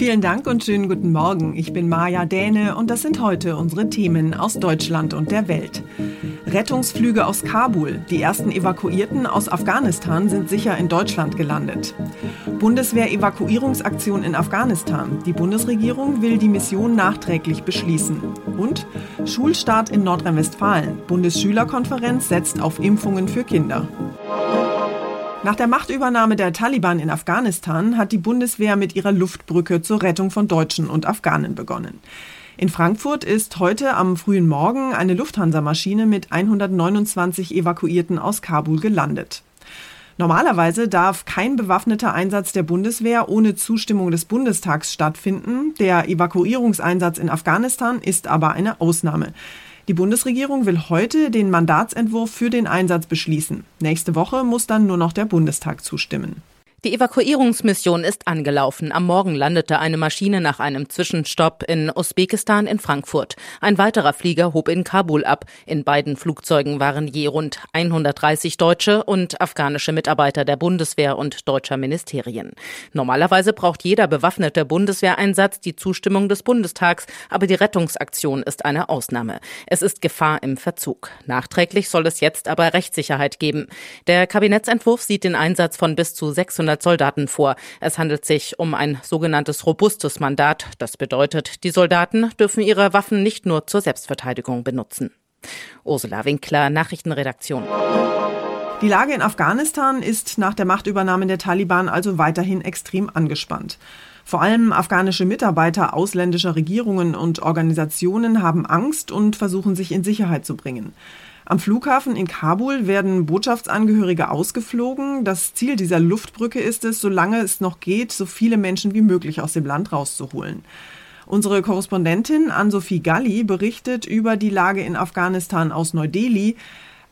Vielen Dank und schönen guten Morgen. Ich bin Maja Däne und das sind heute unsere Themen aus Deutschland und der Welt. Rettungsflüge aus Kabul. Die ersten Evakuierten aus Afghanistan sind sicher in Deutschland gelandet. Bundeswehr-Evakuierungsaktion in Afghanistan. Die Bundesregierung will die Mission nachträglich beschließen. Und Schulstart in Nordrhein-Westfalen. Bundesschülerkonferenz setzt auf Impfungen für Kinder. Nach der Machtübernahme der Taliban in Afghanistan hat die Bundeswehr mit ihrer Luftbrücke zur Rettung von Deutschen und Afghanen begonnen. In Frankfurt ist heute am frühen Morgen eine Lufthansa-Maschine mit 129 Evakuierten aus Kabul gelandet. Normalerweise darf kein bewaffneter Einsatz der Bundeswehr ohne Zustimmung des Bundestags stattfinden. Der Evakuierungseinsatz in Afghanistan ist aber eine Ausnahme. Die Bundesregierung will heute den Mandatsentwurf für den Einsatz beschließen. Nächste Woche muss dann nur noch der Bundestag zustimmen. Die Evakuierungsmission ist angelaufen. Am Morgen landete eine Maschine nach einem Zwischenstopp in Usbekistan in Frankfurt. Ein weiterer Flieger hob in Kabul ab. In beiden Flugzeugen waren je rund 130 deutsche und afghanische Mitarbeiter der Bundeswehr und deutscher Ministerien. Normalerweise braucht jeder bewaffnete Bundeswehreinsatz die Zustimmung des Bundestags, aber die Rettungsaktion ist eine Ausnahme. Es ist Gefahr im Verzug. Nachträglich soll es jetzt aber Rechtssicherheit geben. Der Kabinettsentwurf sieht den Einsatz von bis zu 600 500 Soldaten vor. Es handelt sich um ein sogenanntes robustes Mandat. Das bedeutet, die Soldaten dürfen ihre Waffen nicht nur zur Selbstverteidigung benutzen. Ursula Winkler, Nachrichtenredaktion. Die Lage in Afghanistan ist nach der Machtübernahme der Taliban also weiterhin extrem angespannt. Vor allem afghanische Mitarbeiter ausländischer Regierungen und Organisationen haben Angst und versuchen sich in Sicherheit zu bringen. Am Flughafen in Kabul werden Botschaftsangehörige ausgeflogen. Das Ziel dieser Luftbrücke ist es, solange es noch geht, so viele Menschen wie möglich aus dem Land rauszuholen. Unsere Korrespondentin Ann-Sophie Galli berichtet über die Lage in Afghanistan aus Neu-Delhi.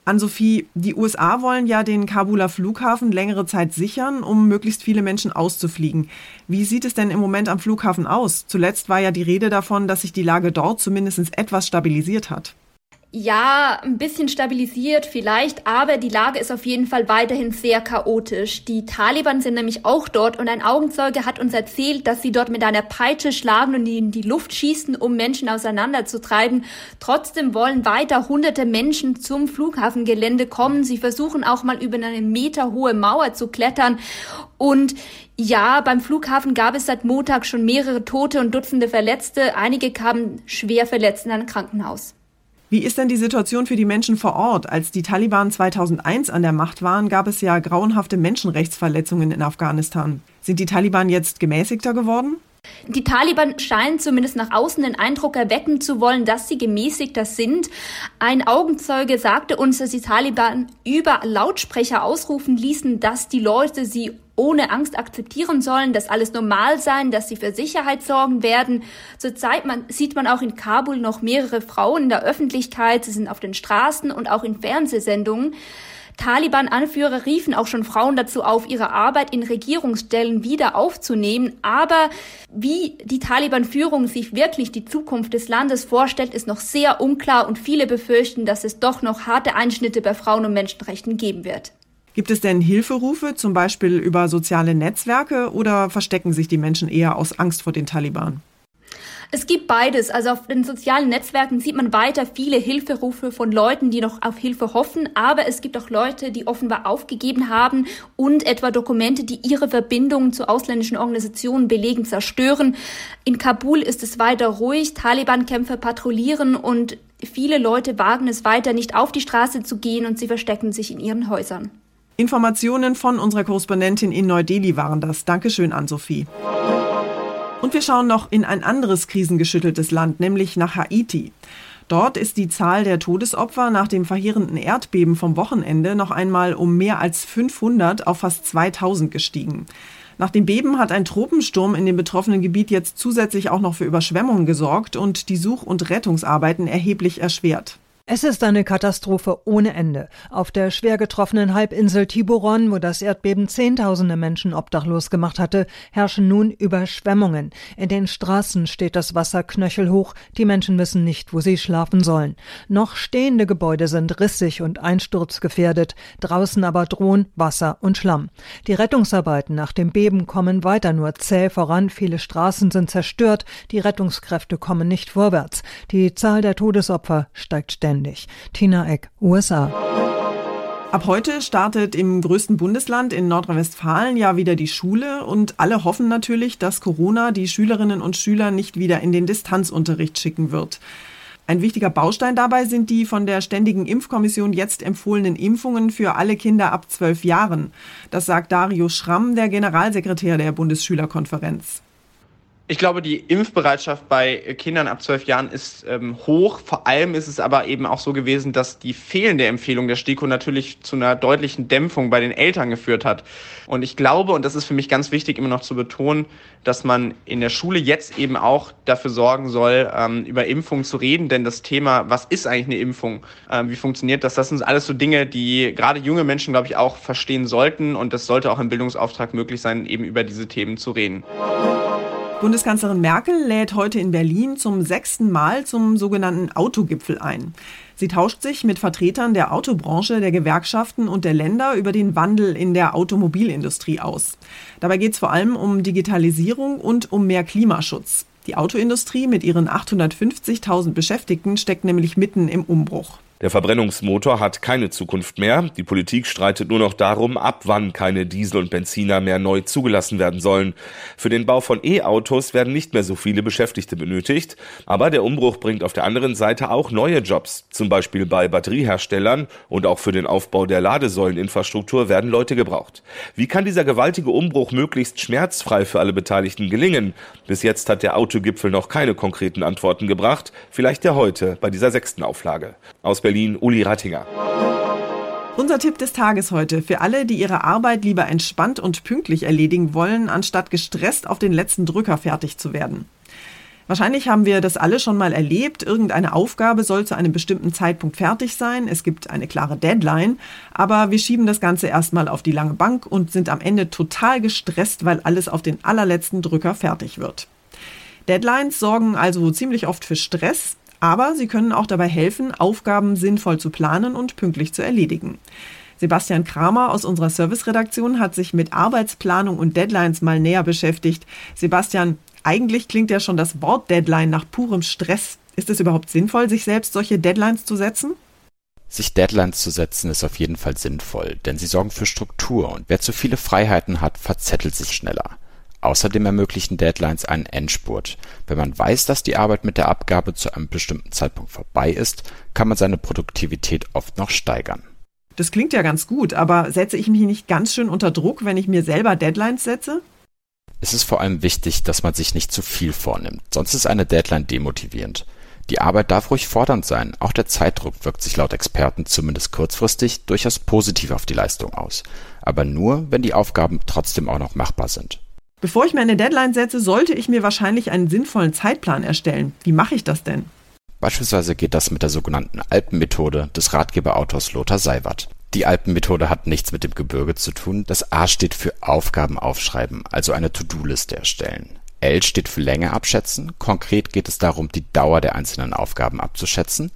Ann-Sophie, die USA wollen ja den Kabuler Flughafen längere Zeit sichern, um möglichst viele Menschen auszufliegen. Wie sieht es denn im Moment am Flughafen aus? Zuletzt war ja die Rede davon, dass sich die Lage dort zumindest etwas stabilisiert hat. Ja, ein bisschen stabilisiert vielleicht, aber die Lage ist auf jeden Fall weiterhin sehr chaotisch. Die Taliban sind nämlich auch dort und ein Augenzeuge hat uns erzählt, dass sie dort mit einer Peitsche schlagen und in die Luft schießen, um Menschen auseinanderzutreiben. Trotzdem wollen weiter hunderte Menschen zum Flughafengelände kommen. Sie versuchen auch mal über eine meterhohe Mauer zu klettern und ja, beim Flughafen gab es seit Montag schon mehrere Tote und Dutzende Verletzte. Einige kamen schwer verletzt in ein Krankenhaus. Wie ist denn die Situation für die Menschen vor Ort? Als die Taliban 2001 an der Macht waren, gab es ja grauenhafte Menschenrechtsverletzungen in Afghanistan. Sind die Taliban jetzt gemäßigter geworden? Die Taliban scheinen zumindest nach außen den Eindruck erwecken zu wollen, dass sie gemäßigter sind. Ein Augenzeuge sagte uns, dass die Taliban über Lautsprecher ausrufen ließen, dass die Leute sie ohne Angst akzeptieren sollen, dass alles normal sein, dass sie für Sicherheit sorgen werden. Zurzeit man, sieht man auch in Kabul noch mehrere Frauen in der Öffentlichkeit, sie sind auf den Straßen und auch in Fernsehsendungen. Taliban-Anführer riefen auch schon Frauen dazu auf, ihre Arbeit in Regierungsstellen wieder aufzunehmen. Aber wie die Taliban-Führung sich wirklich die Zukunft des Landes vorstellt, ist noch sehr unklar und viele befürchten, dass es doch noch harte Einschnitte bei Frauen- und Menschenrechten geben wird. Gibt es denn Hilferufe, zum Beispiel über soziale Netzwerke, oder verstecken sich die Menschen eher aus Angst vor den Taliban? Es gibt beides. Also auf den sozialen Netzwerken sieht man weiter viele Hilferufe von Leuten, die noch auf Hilfe hoffen. Aber es gibt auch Leute, die offenbar aufgegeben haben und etwa Dokumente, die ihre Verbindungen zu ausländischen Organisationen belegen, zerstören. In Kabul ist es weiter ruhig. Taliban-Kämpfer patrouillieren und viele Leute wagen es weiter, nicht auf die Straße zu gehen und sie verstecken sich in ihren Häusern. Informationen von unserer Korrespondentin in Neu-Delhi waren das. Dankeschön an Sophie. Und wir schauen noch in ein anderes krisengeschütteltes Land, nämlich nach Haiti. Dort ist die Zahl der Todesopfer nach dem verheerenden Erdbeben vom Wochenende noch einmal um mehr als 500 auf fast 2000 gestiegen. Nach dem Beben hat ein Tropensturm in dem betroffenen Gebiet jetzt zusätzlich auch noch für Überschwemmungen gesorgt und die Such- und Rettungsarbeiten erheblich erschwert. Es ist eine Katastrophe ohne Ende. Auf der schwer getroffenen Halbinsel Tiburon, wo das Erdbeben Zehntausende Menschen obdachlos gemacht hatte, herrschen nun Überschwemmungen. In den Straßen steht das Wasser knöchelhoch. Die Menschen wissen nicht, wo sie schlafen sollen. Noch stehende Gebäude sind rissig und einsturzgefährdet. Draußen aber drohen Wasser und Schlamm. Die Rettungsarbeiten nach dem Beben kommen weiter nur zäh voran. Viele Straßen sind zerstört. Die Rettungskräfte kommen nicht vorwärts. Die Zahl der Todesopfer steigt ständig ständig. Tina Eck, USA. Ab heute startet im größten Bundesland in Nordrhein-Westfalen ja wieder die Schule und alle hoffen natürlich, dass Corona die Schülerinnen und Schüler nicht wieder in den Distanzunterricht schicken wird. Ein wichtiger Baustein dabei sind die von der Ständigen Impfkommission jetzt empfohlenen Impfungen für alle Kinder ab zwölf Jahren. Das sagt Dario Schramm, der Generalsekretär der Bundesschülerkonferenz. Ich glaube, die Impfbereitschaft bei Kindern ab zwölf Jahren ist ähm, hoch. Vor allem ist es aber eben auch so gewesen, dass die fehlende Empfehlung der STIKO natürlich zu einer deutlichen Dämpfung bei den Eltern geführt hat. Und ich glaube, und das ist für mich ganz wichtig immer noch zu betonen, dass man in der Schule jetzt eben auch dafür sorgen soll, ähm, über Impfungen zu reden. Denn das Thema, was ist eigentlich eine Impfung, ähm, wie funktioniert das, das sind alles so Dinge, die gerade junge Menschen, glaube ich, auch verstehen sollten. Und das sollte auch im Bildungsauftrag möglich sein, eben über diese Themen zu reden. Bundeskanzlerin Merkel lädt heute in Berlin zum sechsten Mal zum sogenannten Autogipfel ein. Sie tauscht sich mit Vertretern der Autobranche, der Gewerkschaften und der Länder über den Wandel in der Automobilindustrie aus. Dabei geht es vor allem um Digitalisierung und um mehr Klimaschutz. Die Autoindustrie mit ihren 850.000 Beschäftigten steckt nämlich mitten im Umbruch. Der Verbrennungsmotor hat keine Zukunft mehr. Die Politik streitet nur noch darum, ab wann keine Diesel und Benziner mehr neu zugelassen werden sollen. Für den Bau von E-Autos werden nicht mehr so viele Beschäftigte benötigt. Aber der Umbruch bringt auf der anderen Seite auch neue Jobs. Zum Beispiel bei Batterieherstellern und auch für den Aufbau der Ladesäuleninfrastruktur werden Leute gebraucht. Wie kann dieser gewaltige Umbruch möglichst schmerzfrei für alle Beteiligten gelingen? Bis jetzt hat der Autogipfel noch keine konkreten Antworten gebracht. Vielleicht ja heute bei dieser sechsten Auflage. Aus Berlin, Uli Rattinger. Unser Tipp des Tages heute für alle, die ihre Arbeit lieber entspannt und pünktlich erledigen wollen, anstatt gestresst auf den letzten Drücker fertig zu werden. Wahrscheinlich haben wir das alle schon mal erlebt. Irgendeine Aufgabe soll zu einem bestimmten Zeitpunkt fertig sein. Es gibt eine klare Deadline. Aber wir schieben das Ganze erstmal auf die lange Bank und sind am Ende total gestresst, weil alles auf den allerletzten Drücker fertig wird. Deadlines sorgen also ziemlich oft für Stress. Aber sie können auch dabei helfen, Aufgaben sinnvoll zu planen und pünktlich zu erledigen. Sebastian Kramer aus unserer Serviceredaktion hat sich mit Arbeitsplanung und Deadlines mal näher beschäftigt. Sebastian, eigentlich klingt ja schon das Wort Deadline nach purem Stress. Ist es überhaupt sinnvoll, sich selbst solche Deadlines zu setzen? Sich Deadlines zu setzen ist auf jeden Fall sinnvoll, denn sie sorgen für Struktur und wer zu viele Freiheiten hat, verzettelt sich schneller. Außerdem ermöglichen Deadlines einen Endspurt. Wenn man weiß, dass die Arbeit mit der Abgabe zu einem bestimmten Zeitpunkt vorbei ist, kann man seine Produktivität oft noch steigern. Das klingt ja ganz gut, aber setze ich mich nicht ganz schön unter Druck, wenn ich mir selber Deadlines setze? Es ist vor allem wichtig, dass man sich nicht zu viel vornimmt, sonst ist eine Deadline demotivierend. Die Arbeit darf ruhig fordernd sein, auch der Zeitdruck wirkt sich laut Experten zumindest kurzfristig durchaus positiv auf die Leistung aus, aber nur, wenn die Aufgaben trotzdem auch noch machbar sind. Bevor ich mir eine Deadline setze, sollte ich mir wahrscheinlich einen sinnvollen Zeitplan erstellen. Wie mache ich das denn? Beispielsweise geht das mit der sogenannten Alpenmethode des Ratgeberautors Lothar Seiwert. Die Alpenmethode hat nichts mit dem Gebirge zu tun. Das A steht für Aufgaben aufschreiben, also eine To-Do-Liste erstellen. L steht für Länge abschätzen. Konkret geht es darum, die Dauer der einzelnen Aufgaben abzuschätzen.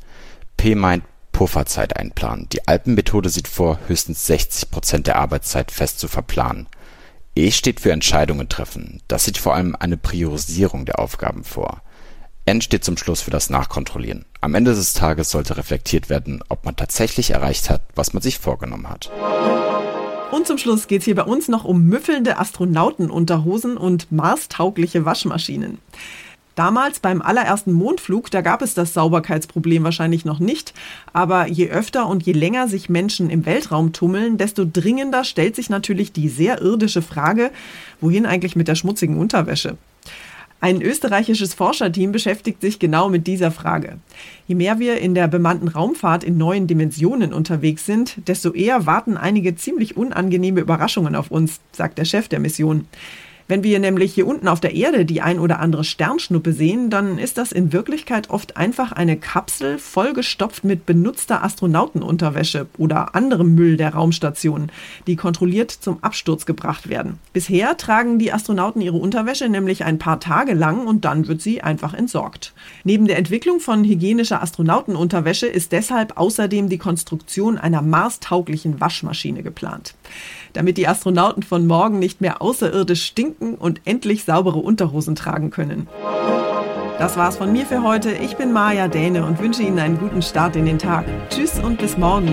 P meint Pufferzeit einplanen. Die Alpenmethode sieht vor, höchstens 60 Prozent der Arbeitszeit fest zu verplanen. E steht für Entscheidungen treffen. Das sieht vor allem eine Priorisierung der Aufgaben vor. N steht zum Schluss für das Nachkontrollieren. Am Ende des Tages sollte reflektiert werden, ob man tatsächlich erreicht hat, was man sich vorgenommen hat. Und zum Schluss geht es hier bei uns noch um müffelnde Astronautenunterhosen und marstaugliche Waschmaschinen. Damals beim allerersten Mondflug, da gab es das Sauberkeitsproblem wahrscheinlich noch nicht, aber je öfter und je länger sich Menschen im Weltraum tummeln, desto dringender stellt sich natürlich die sehr irdische Frage, wohin eigentlich mit der schmutzigen Unterwäsche? Ein österreichisches Forscherteam beschäftigt sich genau mit dieser Frage. Je mehr wir in der bemannten Raumfahrt in neuen Dimensionen unterwegs sind, desto eher warten einige ziemlich unangenehme Überraschungen auf uns, sagt der Chef der Mission. Wenn wir nämlich hier unten auf der Erde die ein oder andere Sternschnuppe sehen, dann ist das in Wirklichkeit oft einfach eine Kapsel vollgestopft mit benutzter Astronautenunterwäsche oder anderem Müll der Raumstation, die kontrolliert zum Absturz gebracht werden. Bisher tragen die Astronauten ihre Unterwäsche nämlich ein paar Tage lang und dann wird sie einfach entsorgt. Neben der Entwicklung von hygienischer Astronautenunterwäsche ist deshalb außerdem die Konstruktion einer marstauglichen Waschmaschine geplant damit die Astronauten von morgen nicht mehr außerirdisch stinken und endlich saubere Unterhosen tragen können. Das war's von mir für heute. Ich bin Maja Däne und wünsche Ihnen einen guten Start in den Tag. Tschüss und bis morgen.